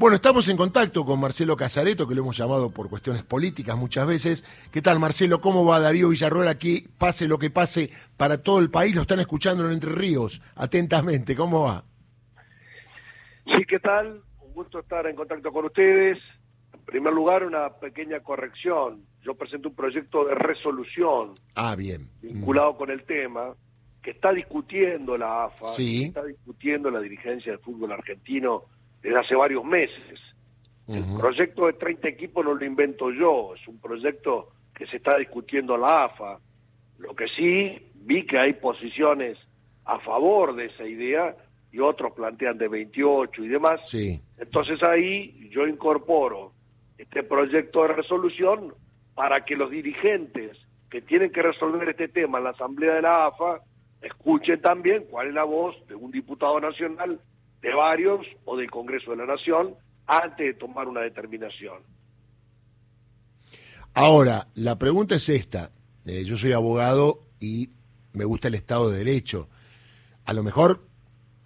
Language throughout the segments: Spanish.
Bueno, estamos en contacto con Marcelo Casareto, que lo hemos llamado por cuestiones políticas muchas veces. ¿Qué tal, Marcelo? ¿Cómo va Darío Villarroel aquí? Pase lo que pase para todo el país, lo están escuchando en Entre Ríos, atentamente. ¿Cómo va? Sí, ¿qué tal? Un gusto estar en contacto con ustedes. En primer lugar, una pequeña corrección. Yo presento un proyecto de resolución. Ah, bien. Vinculado con el tema, que está discutiendo la AFA, sí. que está discutiendo la dirigencia del fútbol argentino desde hace varios meses. El proyecto de 30 equipos no lo invento yo, es un proyecto que se está discutiendo la AFA. Lo que sí vi que hay posiciones a favor de esa idea y otros plantean de 28 y demás. Sí. Entonces ahí yo incorporo este proyecto de resolución para que los dirigentes que tienen que resolver este tema en la Asamblea de la AFA escuchen también cuál es la voz de un diputado nacional de varios o del Congreso de la Nación antes de tomar una determinación. Ahora, la pregunta es esta. Eh, yo soy abogado y me gusta el Estado de Derecho. A lo mejor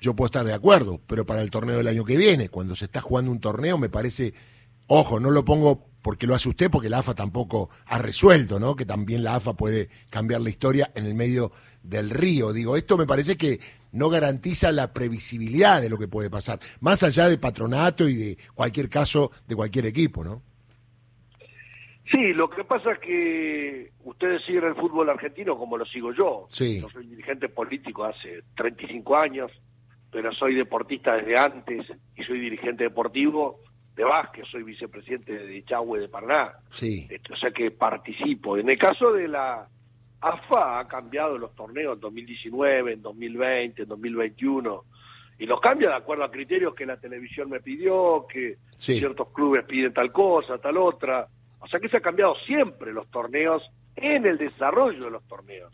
yo puedo estar de acuerdo, pero para el torneo del año que viene, cuando se está jugando un torneo, me parece, ojo, no lo pongo porque lo hace usted, porque la AFA tampoco ha resuelto, ¿no? Que también la AFA puede cambiar la historia en el medio del río. Digo, esto me parece que no garantiza la previsibilidad de lo que puede pasar, más allá de patronato y de cualquier caso de cualquier equipo, ¿no? Sí, lo que pasa es que ustedes siguen el fútbol argentino como lo sigo yo. Sí. Yo soy dirigente político hace 35 años, pero soy deportista desde antes y soy dirigente deportivo de básquet, soy vicepresidente de Chahue de Paraná. Sí. Este, O sea que participo. En el caso de la AFA ha cambiado los torneos en 2019, en 2020, en 2021 y los cambia de acuerdo a criterios que la televisión me pidió, que Sí. ciertos clubes piden tal cosa, tal otra. O sea que se ha cambiado siempre los torneos en el desarrollo de los torneos.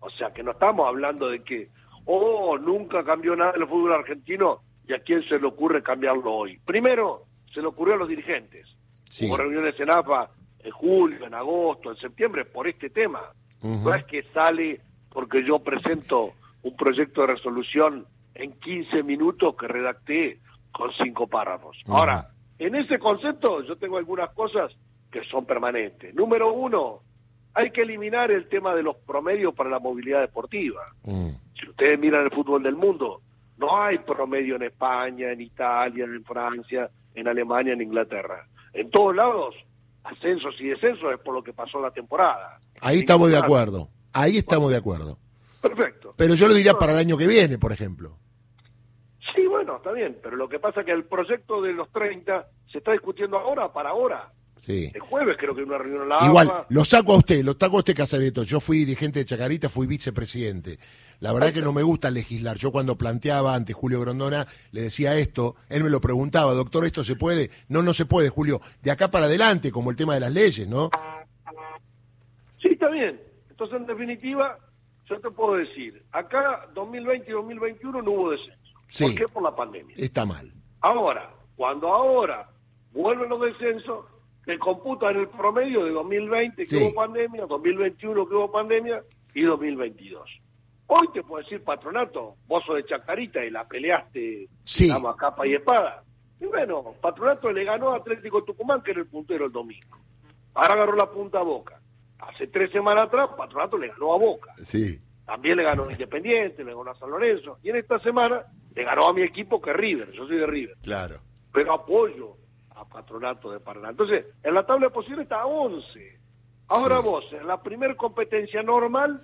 O sea que no estamos hablando de que, oh, nunca cambió nada en el fútbol argentino y a quién se le ocurre cambiarlo hoy. Primero, se le ocurrió a los dirigentes. Sí. Hubo reuniones en AFA en julio, en agosto, en septiembre por este tema. No es que sale porque yo presento un proyecto de resolución en 15 minutos que redacté con cinco párrafos. Ahora, en ese concepto yo tengo algunas cosas que son permanentes. Número uno, hay que eliminar el tema de los promedios para la movilidad deportiva. Mm. Si ustedes miran el fútbol del mundo, no hay promedio en España, en Italia, en Francia, en Alemania, en Inglaterra. En todos lados, ascensos y descensos es por lo que pasó la temporada. Ahí estamos de acuerdo. Ahí estamos de acuerdo. Perfecto. Pero yo lo diría para el año que viene, por ejemplo. Sí, bueno, está bien, pero lo que pasa es que el proyecto de los 30 se está discutiendo ahora para ahora. Sí. El jueves creo que una reunión en la Igual, AFA. lo saco a usted, lo saco a usted, Casareto. Yo fui dirigente de Chacarita, fui vicepresidente. La verdad que no me gusta legislar. Yo cuando planteaba ante Julio Grondona, le decía esto, él me lo preguntaba, doctor, ¿esto se puede? No, no se puede, Julio. De acá para adelante, como el tema de las leyes, ¿no? Sí, está bien. Entonces, en definitiva, yo te puedo decir, acá 2020 y 2021 no hubo descenso. Sí. ¿Por qué? Por la pandemia. Está mal. Ahora, cuando ahora vuelven los descensos, se computan el promedio de 2020 que Sí. hubo pandemia, 2021 que hubo pandemia y 2022. Hoy te puedo decir, patronato, vos sos de Chacarita y la peleaste, Sí. a capa y espada. Y bueno, patronato le ganó a Atlético Tucumán, que era el puntero el domingo. Ahora agarró la punta a Boca. Hace tres semanas atrás, patronato le ganó a Boca. Sí. También le ganó a Independiente, le ganó a San Lorenzo. Y en esta semana le ganó a mi equipo que es River. Yo soy de River Claro. pero apoyo a Patronato de Paraná. Entonces, en la tabla de posiciones está a 11. Ahora Sí. vos, en la primer competencia normal,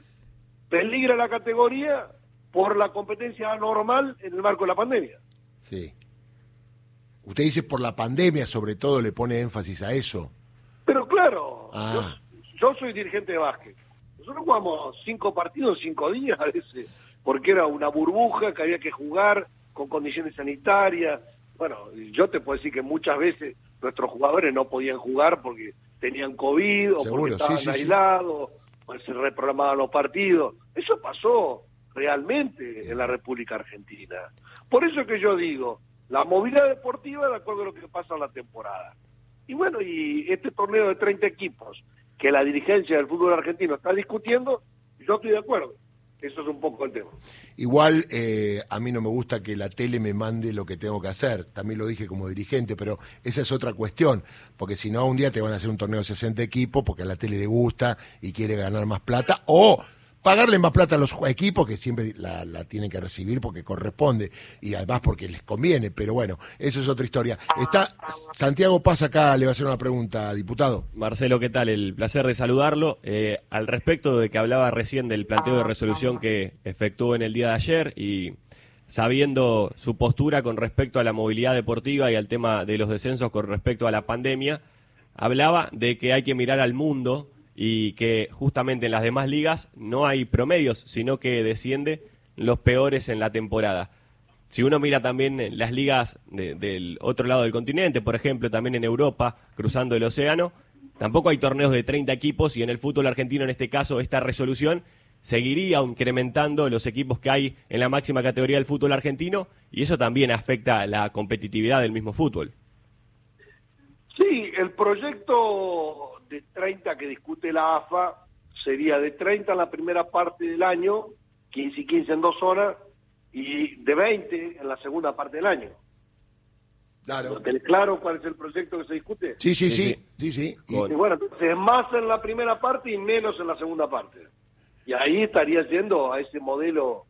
peligra la categoría por la competencia anormal en el marco de la pandemia. Sí. Usted dice por la pandemia, sobre todo, le pone énfasis a eso. Pero claro, Ah. yo, yo soy dirigente de básquet. Nosotros jugamos cinco partidos en cinco días a veces, porque era una burbuja que había que jugar con condiciones sanitarias. Bueno, yo te puedo decir que muchas veces nuestros jugadores no podían jugar porque tenían COVID o Seguro, porque estaban sí, sí. aislados, o se reprogramaban los partidos. Eso pasó realmente en la República Argentina. Por eso que yo digo, la movilidad deportiva de acuerdo a lo que pasa en la temporada. Y bueno, y este torneo de 30 equipos que la dirigencia del fútbol argentino está discutiendo, yo estoy de acuerdo. Eso es un poco el tema. Igual eh, a mí no me gusta que la tele me mande lo que tengo que hacer, también lo dije como dirigente, pero esa es otra cuestión, porque si no un día te van a hacer un torneo de 60 equipos porque a la tele le gusta y quiere ganar más plata, o pagarle más plata a los equipos que siempre la, tienen que recibir porque corresponde y además porque les conviene, pero bueno, eso es otra historia. Está Santiago Paz acá, le va a hacer una pregunta, diputado. Marcelo, ¿qué tal? El placer de saludarlo. Eh, al respecto de que hablaba recién del planteo de resolución que efectuó en el día de ayer y sabiendo su postura con respecto a la movilidad deportiva y al tema de los descensos con respecto a la pandemia, hablaba de que hay que mirar al mundo y que justamente en las demás ligas no hay promedios, sino que desciende los peores en la temporada. Si uno mira también las ligas del otro lado del continente, por ejemplo, también en Europa, cruzando el océano, tampoco hay torneos de 30 equipos y en el fútbol argentino, en este caso, esta resolución seguiría incrementando los equipos que hay en la máxima categoría del fútbol argentino y eso también afecta la competitividad del mismo fútbol. Sí, el proyecto de 30 que discute la AFA sería de 30 en la primera parte del año, 15 y 15 en dos horas, y de 20 en la segunda parte del año. Claro. ¿Tenés claro cuál es el proyecto que se discute? Sí, sí, sí. sí, sí. Y, bueno, entonces más en la primera parte y menos en la segunda parte. Y ahí estaría yendo a ese modelo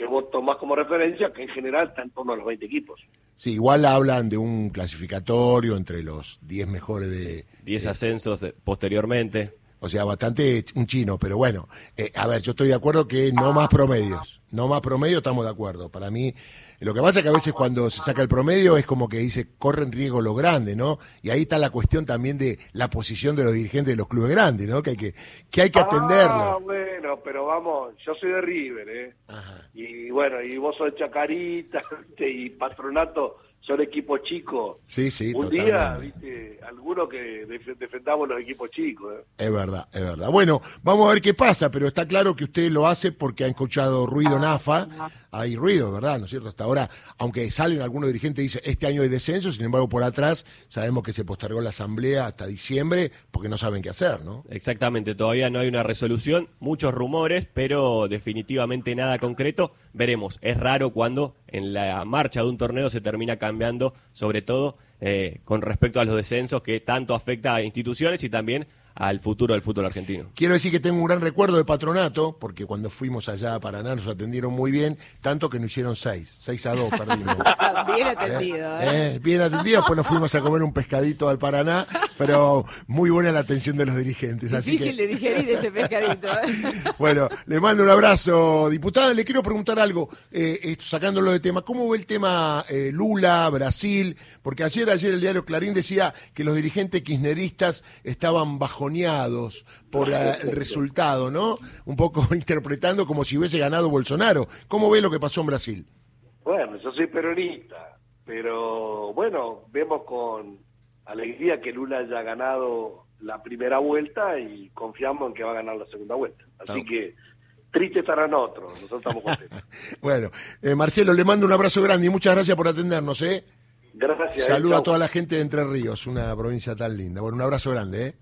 que vos tomás como referencia, que en general está en torno a los 20 equipos. Sí, igual hablan de un clasificatorio entre los 10 mejores de... 10 ascensos posteriormente. O sea, bastante un chino, pero bueno, eh, a ver, yo estoy de acuerdo que no más promedios, no más promedios estamos de acuerdo. Para mí, lo que pasa es que a veces cuando se saca el promedio es como que dice, corren riesgo los grandes, ¿no? Y ahí está la cuestión también de la posición de los dirigentes de los clubes grandes, ¿no? Que hay que, que, hay que atenderlo. Ah, bueno, pero vamos, yo soy de River, ¿eh? Y bueno, y vos sos de Chacarita, y Patronato son equipos chicos. Sí, sí, Un día, viste, algunos que defendamos los equipos chicos. ¿eh? Es verdad, es verdad. Bueno, vamos a ver qué pasa, pero está claro que usted lo hace porque ha escuchado ruido en AFA. Hay ruido, ¿verdad? ¿No es cierto? Hasta ahora, aunque salen algunos dirigentes y dicen, este año hay descenso, sin embargo, por atrás sabemos que se postergó la asamblea hasta diciembre porque no saben qué hacer, ¿no? Exactamente, todavía no hay una resolución, muchos rumores, pero definitivamente nada concreto. Veremos, es raro cuando en la marcha de un torneo se termina cambiando, sobre todo eh, con respecto a los descensos que tanto afecta a instituciones y también al futuro del fútbol argentino. Quiero decir que tengo un gran recuerdo de Patronato, porque cuando fuimos allá a Paraná nos atendieron muy bien, tanto que nos hicieron seis, seis a dos perdimos. bien atendido, ¿eh? ¿Eh? Bien atendido, después nos fuimos a comer un pescadito al Paraná, pero muy buena la atención de los dirigentes. Difícil de digerir ese pescadito. ¿eh? bueno, le mando un abrazo, diputada. Le quiero preguntar algo, eh, sacándolo de tema, ¿cómo ve el tema eh, Lula, Brasil? Porque ayer, ayer el diario Clarín decía que los dirigentes kirchneristas estaban bajo por el resultado, ¿no? Un poco interpretando como si hubiese ganado Bolsonaro. ¿Cómo ve lo que pasó en Brasil? Bueno, yo soy peronista, pero bueno, vemos con alegría que Lula haya ganado la primera vuelta y confiamos en que va a ganar la segunda vuelta. Así que triste estarán otros, nosotros estamos contentos. bueno, eh, Marcelo, le mando un abrazo grande y muchas gracias por atendernos, ¿eh? Gracias. Saludo a toda la gente de Entre Ríos, una provincia tan linda. Bueno, un abrazo grande, ¿eh?